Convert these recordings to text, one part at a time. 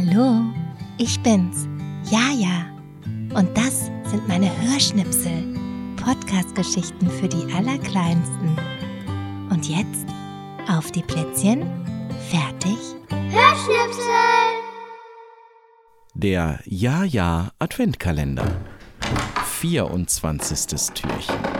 Hallo, ich bin's, Jaja. Und das sind meine Hörschnipsel, Podcast-Geschichten für die Allerkleinsten. Und jetzt auf die Plätzchen, fertig, Hörschnipsel! Der Ja-Ja Adventkalender. 24. Türchen.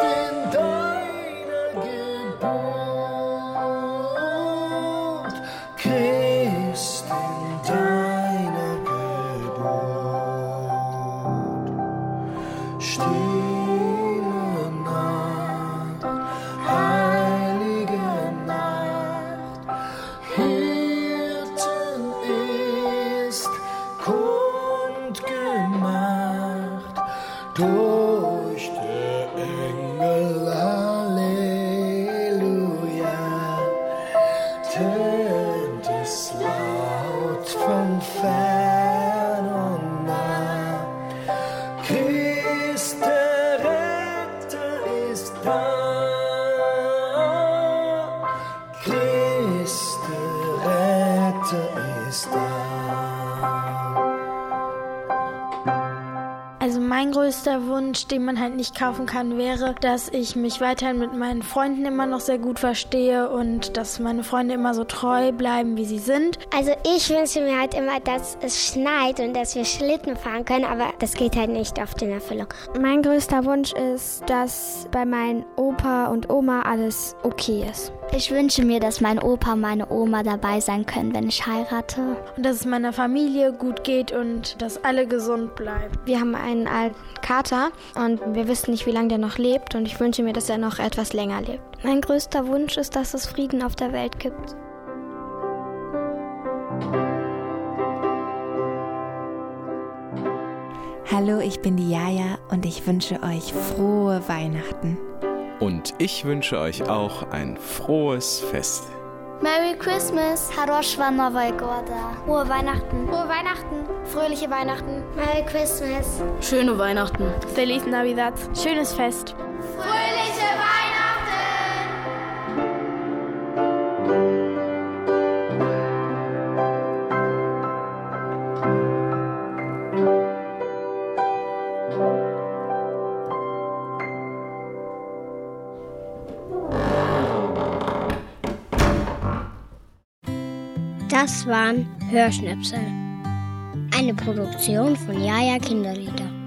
in deiner Geburt, Christ in deiner Geburt. Stille Nacht, heilige Nacht, Hirten ist kundgemacht mein größter Wunsch, den man halt nicht kaufen kann, wäre, dass ich mich weiterhin mit meinen Freunden immer noch sehr gut verstehe und dass meine Freunde immer so treu bleiben, wie sie sind. Also ich wünsche mir halt immer, dass es schneit und dass wir Schlitten fahren können, aber das geht halt nicht oft in Erfüllung. Mein größter Wunsch ist, dass bei meinem Opa und Oma alles okay ist. Ich wünsche mir, dass mein Opa und meine Oma dabei sein können, wenn ich heirate. Und dass es meiner Familie gut geht und dass alle gesund bleiben. Wir haben einen alten Kater und wir wissen nicht, wie lange der noch lebt und ich wünsche mir, dass er noch etwas länger lebt. Mein größter Wunsch ist, dass es Frieden auf der Welt gibt. Hallo, ich bin die Jaja und ich wünsche euch frohe Weihnachten. Und ich wünsche euch auch ein frohes Fest. Merry Christmas. Haroshwa Novogoda. Frohe Weihnachten. Frohe Weihnachten. Fröhliche Weihnachten. Merry Christmas. Schöne Weihnachten. Feliz Navidad. Schönes Fest. Das waren Hörschnipsel. Eine Produktion von Jaja Kinderlieder.